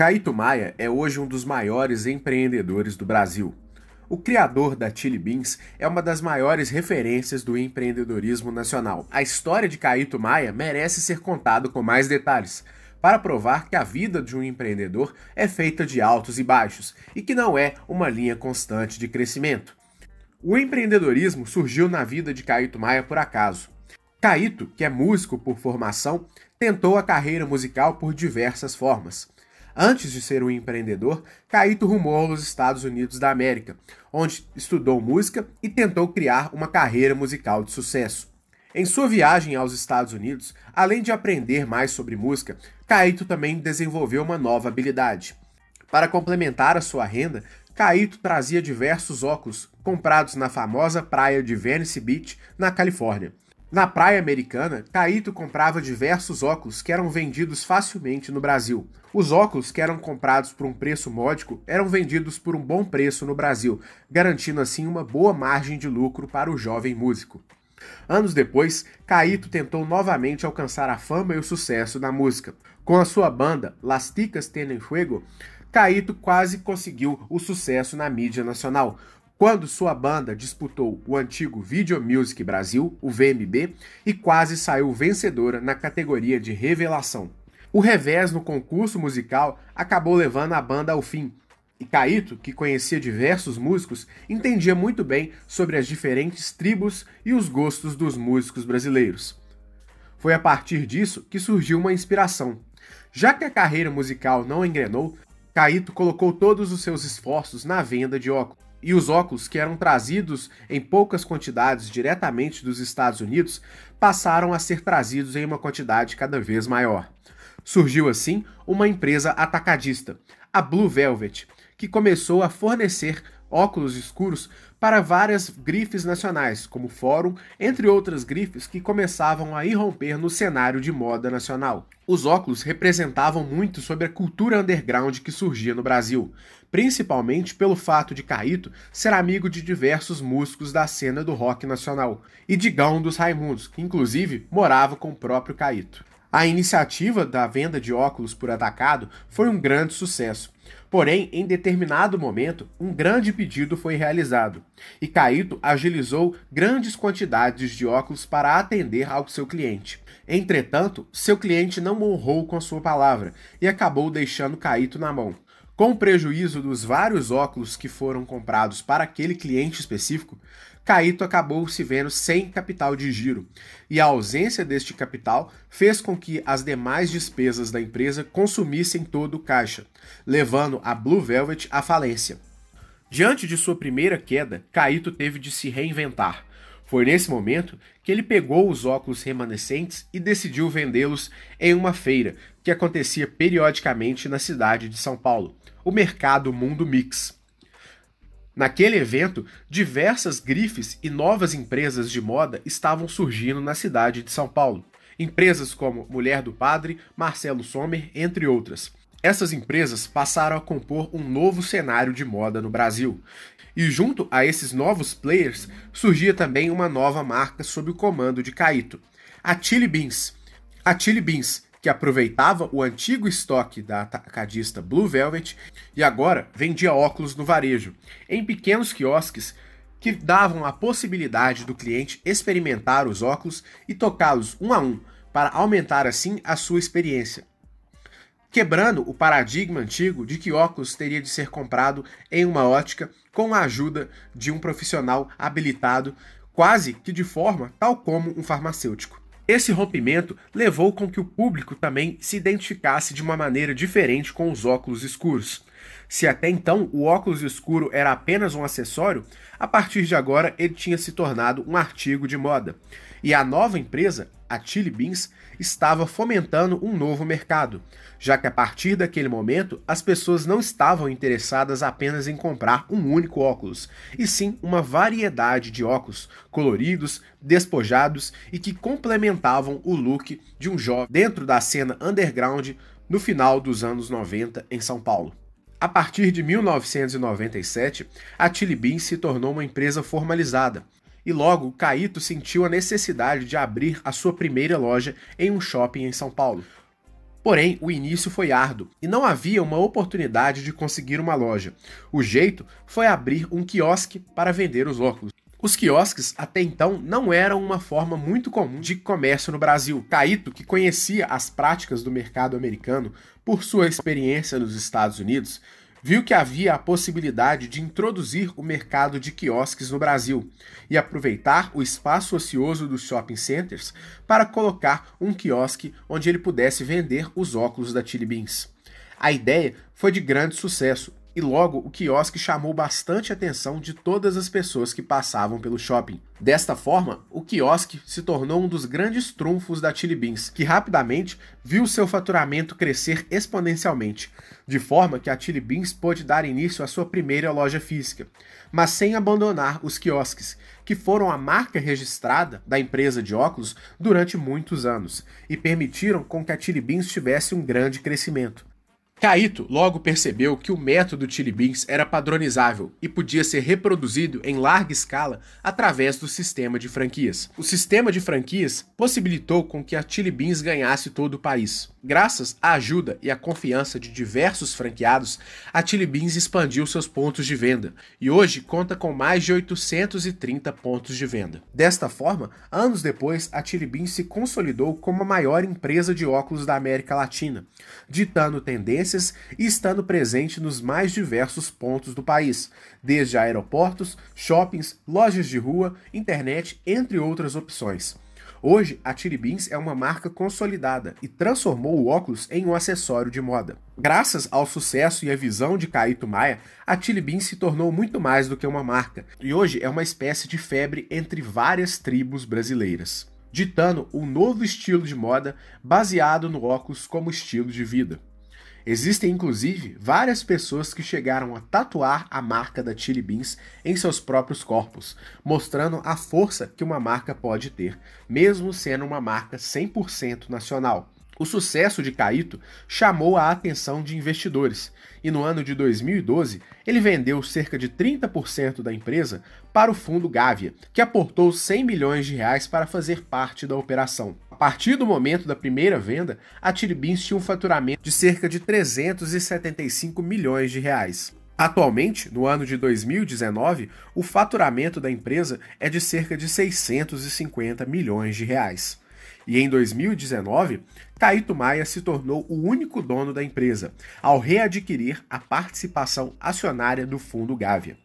Caíto Maia é hoje um dos maiores empreendedores do Brasil. O criador da Chili Beans é uma das maiores referências do empreendedorismo nacional. A história de Caíto Maia merece ser contada com mais detalhes, para provar que a vida de um empreendedor é feita de altos e baixos e que não é uma linha constante de crescimento. O empreendedorismo surgiu na vida de Caíto Maia por acaso. Caíto, que é músico por formação, tentou a carreira musical por diversas formas. Antes de ser um empreendedor, Caíto rumou aos Estados Unidos da América, onde estudou música e tentou criar uma carreira musical de sucesso. Em sua viagem aos Estados Unidos, além de aprender mais sobre música, Caíto também desenvolveu uma nova habilidade. Para complementar a sua renda, Caíto trazia diversos óculos comprados na famosa praia de Venice Beach, na Califórnia. Na praia americana, Caíto comprava diversos óculos que eram vendidos facilmente no Brasil. Os óculos que eram comprados por um preço módico eram vendidos por um bom preço no Brasil, garantindo assim uma boa margem de lucro para o jovem músico. Anos depois, Caíto tentou novamente alcançar a fama e o sucesso na música. Com a sua banda Las Ticas Tienen Fuego, Caíto quase conseguiu o sucesso na mídia nacional, quando sua banda disputou o antigo Video Music Brasil, o VMB, e quase saiu vencedora na categoria de revelação. O revés no concurso musical acabou levando a banda ao fim, e Caíto, que conhecia diversos músicos, entendia muito bem sobre as diferentes tribos e os gostos dos músicos brasileiros. Foi a partir disso que surgiu uma inspiração. Já que a carreira musical não engrenou, Caíto colocou todos os seus esforços na venda de óculos e os óculos, que eram trazidos em poucas quantidades diretamente dos Estados Unidos, passaram a ser trazidos em uma quantidade cada vez maior. Surgiu assim uma empresa atacadista, a Blue Velvet, que começou a fornecer óculos escuros para várias grifes nacionais, como Fórum, entre outras grifes que começavam a irromper no cenário de moda nacional. Os óculos representavam muito sobre a cultura underground que surgia no Brasil, principalmente pelo fato de Caíto ser amigo de diversos músicos da cena do rock nacional, e de Gão dos Raimundos, que inclusive morava com o próprio Caíto. A iniciativa da venda de óculos por atacado foi um grande sucesso. Porém, em determinado momento, um grande pedido foi realizado e Caíto agilizou grandes quantidades de óculos para atender ao seu cliente. Entretanto, seu cliente não honrou com a sua palavra e acabou deixando Caíto na mão. Com o prejuízo dos vários óculos que foram comprados para aquele cliente específico, Caíto acabou se vendo sem capital de giro, e a ausência deste capital fez com que as demais despesas da empresa consumissem todo o caixa, levando a Blue Velvet à falência. Diante de sua primeira queda, Caíto teve de se reinventar. Foi nesse momento que ele pegou os óculos remanescentes e decidiu vendê-los em uma feira que acontecia periodicamente na cidade de São Paulo, o Mercado Mundo Mix. Naquele evento, diversas grifes e novas empresas de moda estavam surgindo na cidade de São Paulo. Empresas como Mulher do Padre, Marcelo Sommer, entre outras. Essas empresas passaram a compor um novo cenário de moda no Brasil. E junto a esses novos players, surgia também uma nova marca sob o comando de Caíto, a Chili Beans. A Chili Beans que aproveitava o antigo estoque da atacadista Blue Velvet e agora vendia óculos no varejo, em pequenos quiosques que davam a possibilidade do cliente experimentar os óculos e tocá-los um a um, para aumentar assim a sua experiência. Quebrando o paradigma antigo de que óculos teria de ser comprado em uma ótica com a ajuda de um profissional habilitado, quase que de forma tal como um farmacêutico. Esse rompimento levou com que o público também se identificasse de uma maneira diferente com os óculos escuros. Se até então o óculos escuro era apenas um acessório, a partir de agora ele tinha se tornado um artigo de moda. E a nova empresa, a Chili Beans, estava fomentando um novo mercado, já que a partir daquele momento as pessoas não estavam interessadas apenas em comprar um único óculos, e sim uma variedade de óculos coloridos, despojados e que complementavam o look de um jovem dentro da cena underground no final dos anos 90 em São Paulo. A partir de 1997, a Chili Beans se tornou uma empresa formalizada, e logo Caíto sentiu a necessidade de abrir a sua primeira loja em um shopping em São Paulo. Porém, o início foi árduo e não havia uma oportunidade de conseguir uma loja. O jeito foi abrir um quiosque para vender os óculos. Os quiosques até então não eram uma forma muito comum de comércio no Brasil. Caíto, que conhecia as práticas do mercado americano por sua experiência nos Estados Unidos, viu que havia a possibilidade de introduzir o mercado de quiosques no Brasil e aproveitar o espaço ocioso dos shopping centers para colocar um quiosque onde ele pudesse vender os óculos da Chili Beans. A ideia foi de grande sucesso e logo o quiosque chamou bastante atenção de todas as pessoas que passavam pelo shopping. Desta forma, o quiosque se tornou um dos grandes trunfos da Chili Beans, que rapidamente viu seu faturamento crescer exponencialmente, de forma que a Chili Beans pôde dar início à sua primeira loja física, mas sem abandonar os quiosques, que foram a marca registrada da empresa de óculos durante muitos anos e permitiram com que a Chili Beans tivesse um grande crescimento. Caíto logo percebeu que o método Chili Beans era padronizável e podia ser reproduzido em larga escala através do sistema de franquias. O sistema de franquias possibilitou com que a Chili Beans ganhasse todo o país. Graças à ajuda e à confiança de diversos franqueados, a Chili Beans expandiu seus pontos de venda e hoje conta com mais de 830 pontos de venda. Desta forma, anos depois, a Chili Beans se consolidou como a maior empresa de óculos da América Latina, ditando tendências e estando presente nos mais diversos pontos do país, desde aeroportos, shoppings, lojas de rua, internet, entre outras opções. Hoje, a Chili Beans é uma marca consolidada e transformou o óculos em um acessório de moda. Graças ao sucesso e à visão de Caíto Maia, a Chili Beans se tornou muito mais do que uma marca e hoje é uma espécie de febre entre várias tribos brasileiras, ditando um novo estilo de moda baseado no óculos como estilo de vida. Existem inclusive várias pessoas que chegaram a tatuar a marca da Chili Beans em seus próprios corpos, mostrando a força que uma marca pode ter, mesmo sendo uma marca 100% nacional. O sucesso de Caíto chamou a atenção de investidores, e no ano de 2012 ele vendeu cerca de 30% da empresa para o fundo Gávea, que aportou 100 milhões de reais para fazer parte da operação. Partir do momento da primeira venda, a Tiribins tinha um faturamento de cerca de 375 milhões de reais. Atualmente, no ano de 2019, o faturamento da empresa é de cerca de 650 milhões de reais. E em 2019, Caíto Maia se tornou o único dono da empresa, ao readquirir a participação acionária do fundo Gávea.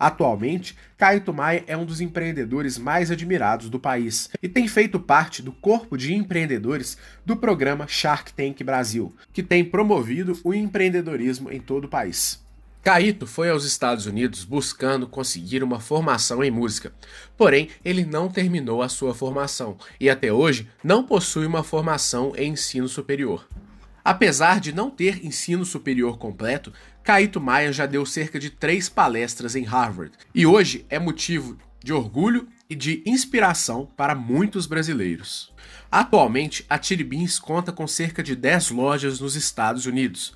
Atualmente, Caíto Maia é um dos empreendedores mais admirados do país e tem feito parte do corpo de empreendedores do programa Shark Tank Brasil, que tem promovido o empreendedorismo em todo o país. Caíto foi aos Estados Unidos buscando conseguir uma formação em música, porém ele não terminou a sua formação e até hoje não possui uma formação em ensino superior. Apesar de não ter ensino superior completo, Caíto Maia já deu cerca de três palestras em Harvard e hoje é motivo de orgulho e de inspiração para muitos brasileiros. Atualmente, a Chili Beans conta com cerca de 10 lojas nos Estados Unidos,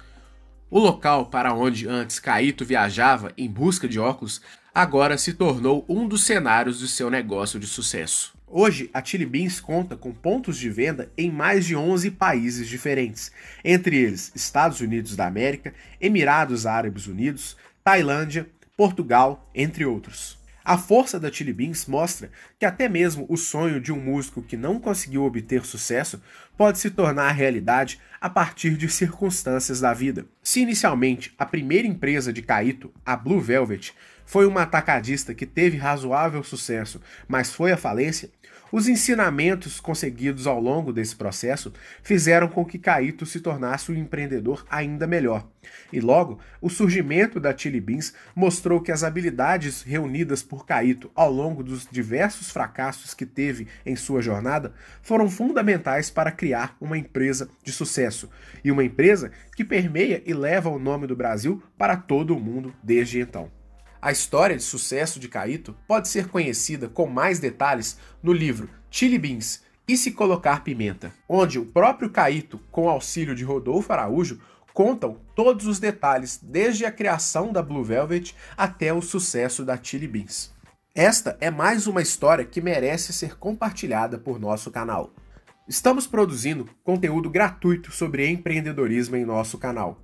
o local para onde antes Caíto viajava em busca de óculos agora se tornou um dos cenários do seu negócio de sucesso. Hoje, a Chili Beans conta com pontos de venda em mais de 11 países diferentes, entre eles Estados Unidos da América, Emirados Árabes Unidos, Tailândia, Portugal, entre outros. A força da Chili Beans mostra que até mesmo o sonho de um músico que não conseguiu obter sucesso pode se tornar realidade a partir de circunstâncias da vida. Se inicialmente a primeira empresa de Caíto, a Blue Velvet, foi uma atacadista que teve razoável sucesso, mas foi à falência, os ensinamentos conseguidos ao longo desse processo fizeram com que Caíto se tornasse um empreendedor ainda melhor. E logo, o surgimento da Chili Beans mostrou que as habilidades reunidas por Caíto ao longo dos diversos fracassos que teve em sua jornada foram fundamentais para criar uma empresa de sucesso e uma empresa que permeia e leva o nome do Brasil para todo o mundo desde então. A história de sucesso de Caíto pode ser conhecida com mais detalhes no livro Chili Beans e se colocar pimenta, onde o próprio Caíto, com auxílio de Rodolfo Araújo, contam todos os detalhes desde a criação da Blue Velvet até o sucesso da Chili Beans. Esta é mais uma história que merece ser compartilhada por nosso canal. Estamos produzindo conteúdo gratuito sobre empreendedorismo em nosso canal.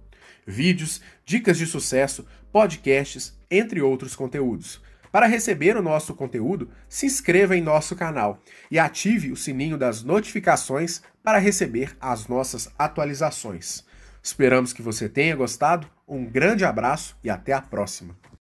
Vídeos, dicas de sucesso, podcasts, entre outros conteúdos. Para receber o nosso conteúdo, se inscreva em nosso canal e ative o sininho das notificações para receber as nossas atualizações. Esperamos que você tenha gostado, um grande abraço e até a próxima!